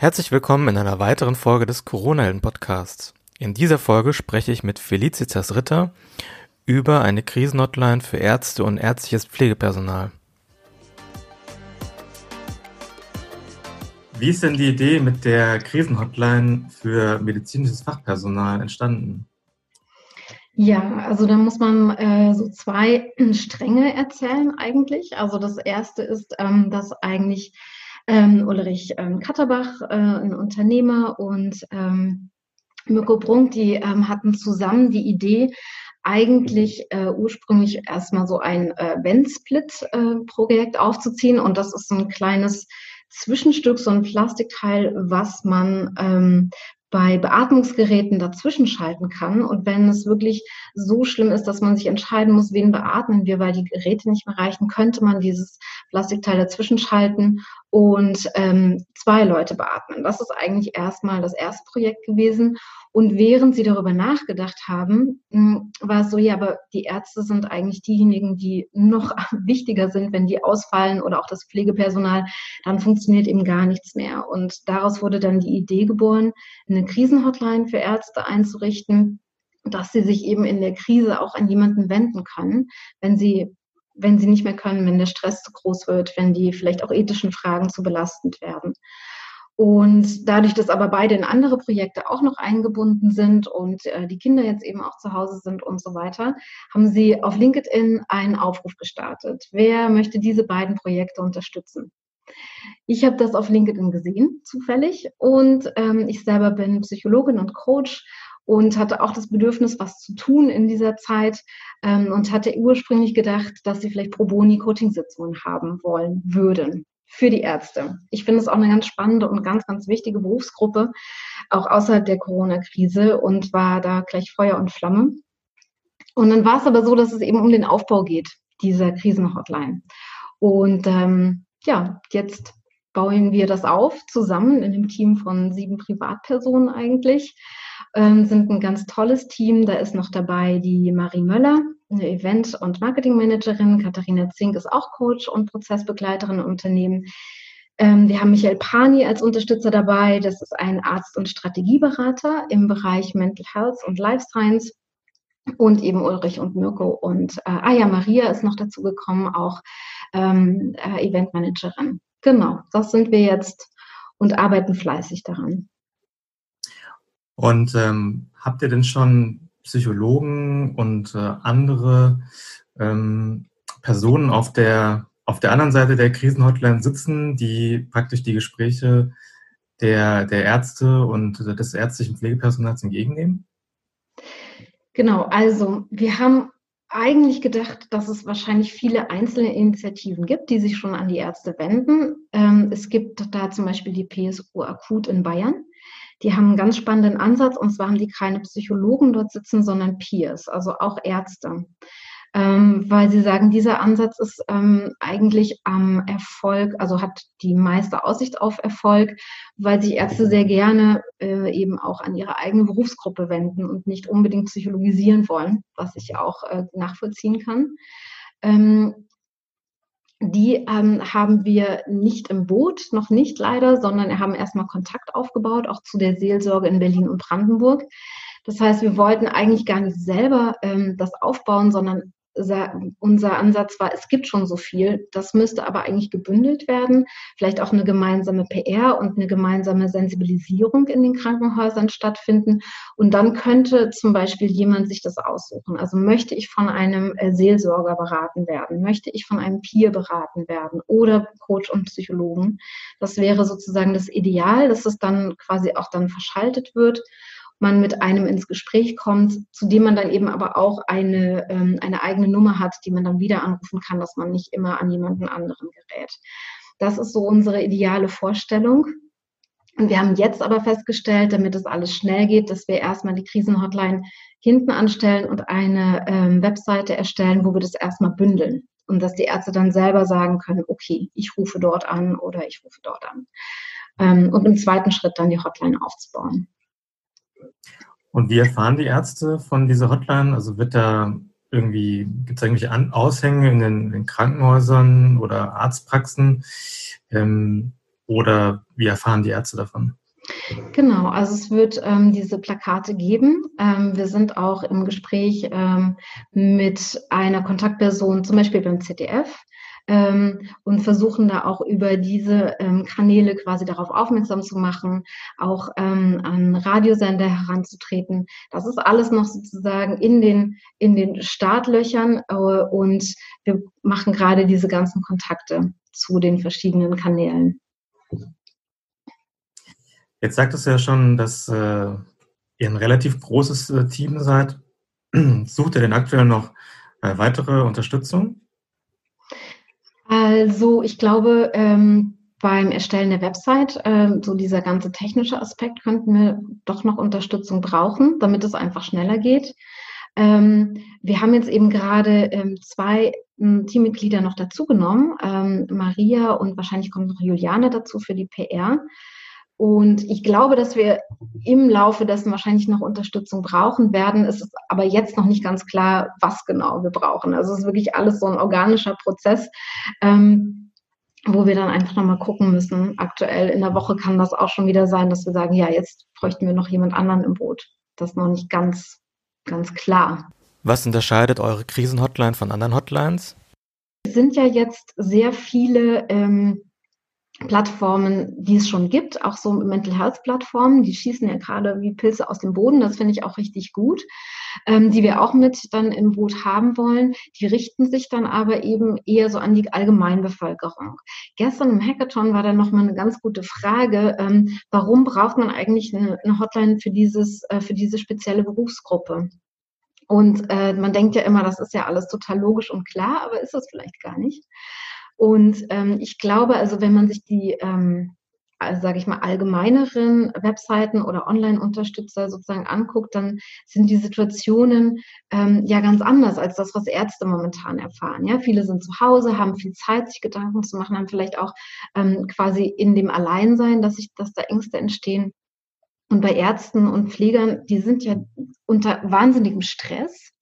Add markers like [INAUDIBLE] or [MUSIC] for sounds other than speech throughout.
Herzlich willkommen in einer weiteren Folge des Corona-Helden-Podcasts. In dieser Folge spreche ich mit Felicitas Ritter über eine Krisenhotline für Ärzte und ärztliches Pflegepersonal. Wie ist denn die Idee mit der Krisenhotline für medizinisches Fachpersonal entstanden? Ja, also da muss man äh, so zwei [CLEARS THROAT] Stränge erzählen eigentlich. Also das erste ist, ähm, dass eigentlich ähm, Ulrich ähm, Katterbach, äh, ein Unternehmer, und ähm, Mirko Brunk, die ähm, hatten zusammen die Idee, eigentlich äh, ursprünglich erstmal so ein äh, Wenn-Split-Projekt äh, aufzuziehen. Und das ist so ein kleines Zwischenstück, so ein Plastikteil, was man ähm, bei Beatmungsgeräten dazwischen schalten kann. Und wenn es wirklich so schlimm ist, dass man sich entscheiden muss, wen beatmen wir, weil die Geräte nicht mehr reichen, könnte man dieses Plastikteil dazwischen schalten und ähm, zwei Leute beatmen. Das ist eigentlich erstmal das erste Projekt gewesen. Und während sie darüber nachgedacht haben, hm, war es so, ja, aber die Ärzte sind eigentlich diejenigen, die noch [LAUGHS] wichtiger sind, wenn die ausfallen oder auch das Pflegepersonal, dann funktioniert eben gar nichts mehr. Und daraus wurde dann die Idee geboren, eine Krisenhotline für Ärzte einzurichten, dass sie sich eben in der Krise auch an jemanden wenden können, wenn sie wenn sie nicht mehr können, wenn der Stress zu groß wird, wenn die vielleicht auch ethischen Fragen zu belastend werden. Und dadurch, dass aber beide in andere Projekte auch noch eingebunden sind und äh, die Kinder jetzt eben auch zu Hause sind und so weiter, haben sie auf LinkedIn einen Aufruf gestartet. Wer möchte diese beiden Projekte unterstützen? Ich habe das auf LinkedIn gesehen, zufällig. Und ähm, ich selber bin Psychologin und Coach und hatte auch das Bedürfnis, was zu tun in dieser Zeit ähm, und hatte ursprünglich gedacht, dass sie vielleicht Pro Boni Coaching-Sitzungen haben wollen würden für die Ärzte. Ich finde es auch eine ganz spannende und ganz, ganz wichtige Berufsgruppe, auch außerhalb der Corona-Krise und war da gleich Feuer und Flamme. Und dann war es aber so, dass es eben um den Aufbau geht, dieser Krisenhotline. Und ähm, ja, jetzt bauen wir das auf zusammen in einem Team von sieben Privatpersonen eigentlich. Ähm, sind ein ganz tolles Team. Da ist noch dabei die Marie Möller, eine Event- und Marketingmanagerin. Katharina Zink ist auch Coach und Prozessbegleiterin im Unternehmen. Ähm, wir haben Michael Pani als Unterstützer dabei. Das ist ein Arzt- und Strategieberater im Bereich Mental Health und Life Science. Und eben Ulrich und Mirko und äh, Aya Maria ist noch dazu gekommen, auch ähm, äh, Eventmanagerin. Genau, das sind wir jetzt und arbeiten fleißig daran. Und ähm, habt ihr denn schon Psychologen und äh, andere ähm, Personen auf der, auf der anderen Seite der Krisenhotline sitzen, die praktisch die Gespräche der, der Ärzte und des ärztlichen Pflegepersonals entgegennehmen? Genau, also wir haben eigentlich gedacht, dass es wahrscheinlich viele einzelne Initiativen gibt, die sich schon an die Ärzte wenden. Ähm, es gibt da zum Beispiel die PSU Akut in Bayern. Die haben einen ganz spannenden Ansatz und zwar haben die keine Psychologen dort sitzen, sondern Peers, also auch Ärzte. Ähm, weil sie sagen, dieser Ansatz ist ähm, eigentlich am Erfolg, also hat die meiste Aussicht auf Erfolg, weil sich Ärzte sehr gerne äh, eben auch an ihre eigene Berufsgruppe wenden und nicht unbedingt psychologisieren wollen, was ich auch äh, nachvollziehen kann. Ähm, die ähm, haben wir nicht im Boot, noch nicht leider, sondern haben erstmal Kontakt aufgebaut, auch zu der Seelsorge in Berlin und Brandenburg. Das heißt, wir wollten eigentlich gar nicht selber ähm, das aufbauen, sondern unser Ansatz war, es gibt schon so viel, das müsste aber eigentlich gebündelt werden, vielleicht auch eine gemeinsame PR und eine gemeinsame Sensibilisierung in den Krankenhäusern stattfinden. Und dann könnte zum Beispiel jemand sich das aussuchen. Also möchte ich von einem äh, Seelsorger beraten werden, möchte ich von einem Peer beraten werden oder Coach und Psychologen. Das wäre sozusagen das Ideal, dass es dann quasi auch dann verschaltet wird man mit einem ins Gespräch kommt, zu dem man dann eben aber auch eine, ähm, eine eigene Nummer hat, die man dann wieder anrufen kann, dass man nicht immer an jemanden anderen gerät. Das ist so unsere ideale Vorstellung. Und wir haben jetzt aber festgestellt, damit es alles schnell geht, dass wir erstmal die Krisenhotline hinten anstellen und eine ähm, Webseite erstellen, wo wir das erstmal bündeln. Und dass die Ärzte dann selber sagen können, okay, ich rufe dort an oder ich rufe dort an. Ähm, und im zweiten Schritt dann die Hotline aufzubauen. Und wie erfahren die Ärzte von dieser Hotline? Also wird da irgendwie, gibt es irgendwelche Aushänge in den, in den, Krankenhäusern oder Arztpraxen? Ähm, oder wie erfahren die Ärzte davon? Genau, also es wird ähm, diese Plakate geben. Ähm, wir sind auch im Gespräch ähm, mit einer Kontaktperson, zum Beispiel beim ZDF, ähm, und versuchen da auch über diese ähm, Kanäle quasi darauf aufmerksam zu machen, auch ähm, an Radiosender heranzutreten. Das ist alles noch sozusagen in den, in den Startlöchern äh, und wir machen gerade diese ganzen Kontakte zu den verschiedenen Kanälen. Jetzt sagtest du ja schon, dass äh, ihr ein relativ großes äh, Team seid. [CLEARS THROAT] Sucht ihr denn aktuell noch äh, weitere Unterstützung? Also ich glaube, ähm, beim Erstellen der Website, ähm, so dieser ganze technische Aspekt, könnten wir doch noch Unterstützung brauchen, damit es einfach schneller geht. Ähm, wir haben jetzt eben gerade ähm, zwei ähm, Teammitglieder noch dazugenommen, ähm, Maria und wahrscheinlich kommt noch Juliane dazu für die PR. Und ich glaube, dass wir im Laufe dessen wahrscheinlich noch Unterstützung brauchen werden. Es ist aber jetzt noch nicht ganz klar, was genau wir brauchen. Also es ist wirklich alles so ein organischer Prozess, ähm, wo wir dann einfach nochmal gucken müssen. Aktuell in der Woche kann das auch schon wieder sein, dass wir sagen, ja, jetzt bräuchten wir noch jemand anderen im Boot. Das ist noch nicht ganz, ganz klar. Was unterscheidet eure Krisenhotline von anderen Hotlines? Es sind ja jetzt sehr viele ähm, Plattformen, die es schon gibt, auch so Mental Health Plattformen, die schießen ja gerade wie Pilze aus dem Boden, das finde ich auch richtig gut, ähm, die wir auch mit dann im Boot haben wollen. Die richten sich dann aber eben eher so an die Allgemeinbevölkerung. Gestern im Hackathon war da nochmal eine ganz gute Frage, ähm, warum braucht man eigentlich eine, eine Hotline für dieses, äh, für diese spezielle Berufsgruppe? Und äh, man denkt ja immer, das ist ja alles total logisch und klar, aber ist es vielleicht gar nicht. Und ähm, ich glaube, also wenn man sich die, ähm, also sage ich mal, allgemeineren Webseiten oder Online-Unterstützer sozusagen anguckt, dann sind die Situationen ähm, ja ganz anders als das, was Ärzte momentan erfahren. Ja, viele sind zu Hause, haben viel Zeit, sich Gedanken zu machen, haben vielleicht auch ähm, quasi in dem Alleinsein, dass sich, dass da Ängste entstehen. Und bei Ärzten und Pflegern, die sind ja unter wahnsinnigem Stress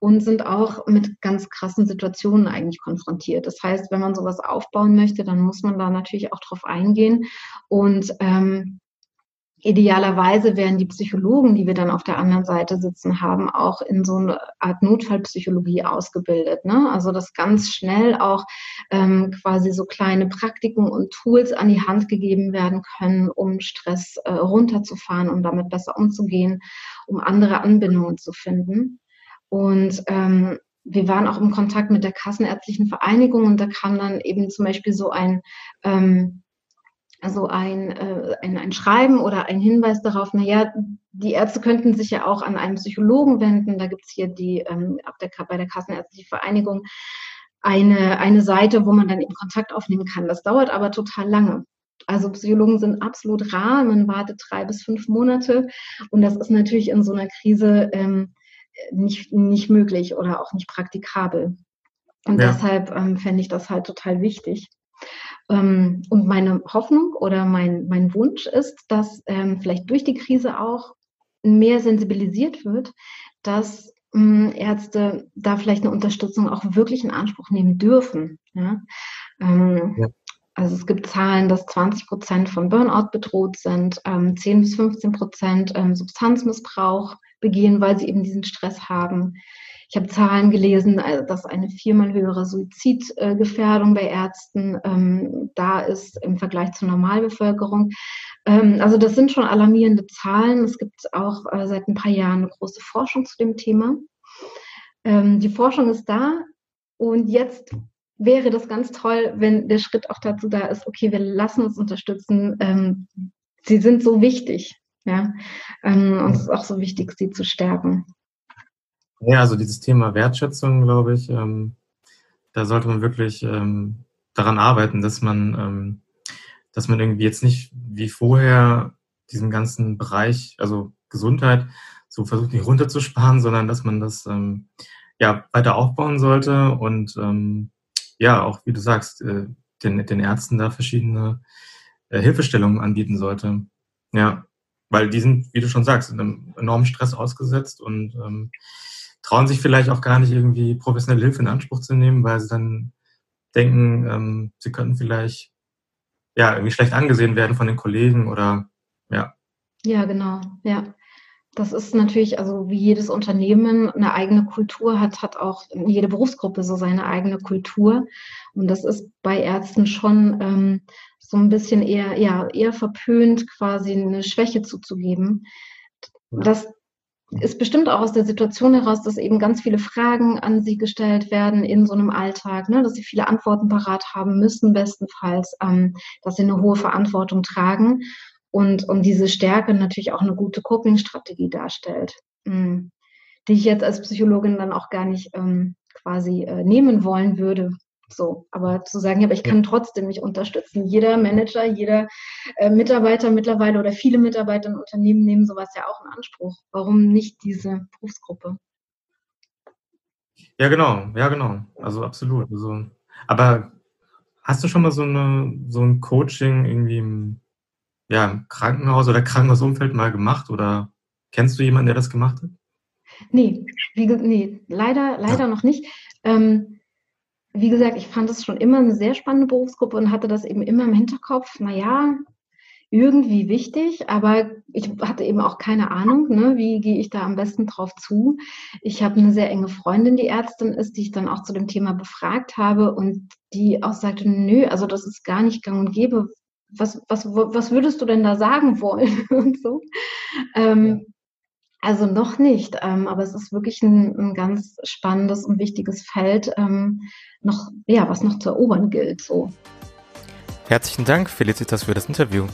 und sind auch mit ganz krassen Situationen eigentlich konfrontiert. Das heißt, wenn man sowas aufbauen möchte, dann muss man da natürlich auch drauf eingehen und ähm, Idealerweise wären die Psychologen, die wir dann auf der anderen Seite sitzen haben, auch in so eine Art Notfallpsychologie ausgebildet. Ne? Also dass ganz schnell auch ähm, quasi so kleine Praktiken und Tools an die Hand gegeben werden können, um Stress äh, runterzufahren, um damit besser umzugehen, um andere Anbindungen zu finden. Und ähm, wir waren auch im Kontakt mit der Kassenärztlichen Vereinigung und da kam dann eben zum Beispiel so ein, ähm, also ein, äh, ein, ein Schreiben oder ein Hinweis darauf, naja, die Ärzte könnten sich ja auch an einen Psychologen wenden. Da gibt's hier die ähm, der, bei der Kassenärztlichen Vereinigung eine, eine Seite, wo man dann eben Kontakt aufnehmen kann. Das dauert aber total lange. Also Psychologen sind absolut rar. Man wartet drei bis fünf Monate. Und das ist natürlich in so einer Krise ähm, nicht, nicht möglich oder auch nicht praktikabel. Und ja. deshalb ähm, fände ich das halt total wichtig. Ähm, und meine Hoffnung oder mein, mein Wunsch ist, dass ähm, vielleicht durch die Krise auch mehr sensibilisiert wird, dass ähm, Ärzte da vielleicht eine Unterstützung auch wirklich in Anspruch nehmen dürfen. Ja? Ähm, ja. Also es gibt Zahlen, dass 20 Prozent von Burnout bedroht sind, 10 ähm, bis 15 Prozent ähm, Substanzmissbrauch begehen, weil sie eben diesen Stress haben. Ich habe Zahlen gelesen, äh, dass eine viermal höhere Suizidgefährdung bei Ärzten ähm, da ist im Vergleich zur Normalbevölkerung. Ähm, also das sind schon alarmierende Zahlen. Es gibt auch äh, seit ein paar Jahren eine große Forschung zu dem Thema. Ähm, die Forschung ist da und jetzt wäre das ganz toll, wenn der Schritt auch dazu da ist, okay, wir lassen uns unterstützen. Ähm, sie sind so wichtig. Ja, ähm, und es ist auch so wichtig, sie zu stärken. Ja, also dieses Thema Wertschätzung, glaube ich, ähm, da sollte man wirklich ähm, daran arbeiten, dass man, ähm, dass man irgendwie jetzt nicht wie vorher diesen ganzen Bereich, also Gesundheit, so versucht nicht runterzusparen, sondern dass man das ähm, ja weiter aufbauen sollte und ähm, ja, auch wie du sagst, äh, den, den Ärzten da verschiedene äh, Hilfestellungen anbieten sollte. Ja, weil die sind, wie du schon sagst, einem enormen Stress ausgesetzt und ähm, trauen sich vielleicht auch gar nicht irgendwie professionelle Hilfe in Anspruch zu nehmen, weil sie dann denken, ähm, sie könnten vielleicht ja, irgendwie schlecht angesehen werden von den Kollegen oder ja. Ja, genau, ja. Das ist natürlich, also wie jedes Unternehmen eine eigene Kultur hat, hat auch jede Berufsgruppe so seine eigene Kultur. Und das ist bei Ärzten schon ähm, so ein bisschen eher, ja, eher verpönt, quasi eine Schwäche zuzugeben. Das ist bestimmt auch aus der Situation heraus, dass eben ganz viele Fragen an sie gestellt werden in so einem Alltag, ne, dass sie viele Antworten parat haben müssen, bestenfalls, ähm, dass sie eine hohe Verantwortung tragen und, und diese Stärke natürlich auch eine gute Coping-Strategie darstellt, mh, hm, die ich jetzt als Psychologin dann auch gar nicht ähm, quasi äh, nehmen wollen würde. So, aber zu sagen, aber ich kann trotzdem mich unterstützen. Jeder Manager, jeder äh, Mitarbeiter mittlerweile oder viele Mitarbeiter in Unternehmen nehmen sowas ja auch in Anspruch. Warum nicht diese Berufsgruppe? Ja, genau, ja, genau. Also absolut. Also, aber hast du schon mal so, eine, so ein Coaching irgendwie im ja, im Krankenhaus oder Krankenhausumfeld mal gemacht oder kennst du jemanden, der das gemacht hat? Nee, wie, nee leider, leider ja. noch nicht. Ähm, wie gesagt, ich fand es schon immer eine sehr spannende Berufsgruppe und hatte das eben immer im Hinterkopf, naja, irgendwie wichtig, aber ich hatte eben auch keine Ahnung, ne, wie gehe ich da am besten drauf zu. Ich habe eine sehr enge Freundin, die Ärztin ist, die ich dann auch zu dem Thema befragt habe und die auch sagte, nö, also das ist gar nicht gang und gäbe, was, was, was würdest du denn da sagen wollen [LAUGHS] und so. Ähm, also noch nicht, ähm, aber es ist wirklich ein, ein, ganz spannendes und wichtiges Feld, ähm, noch, ja, was noch zu erobern gilt. So. Herzlichen Dank, Felicitas, für das Interview.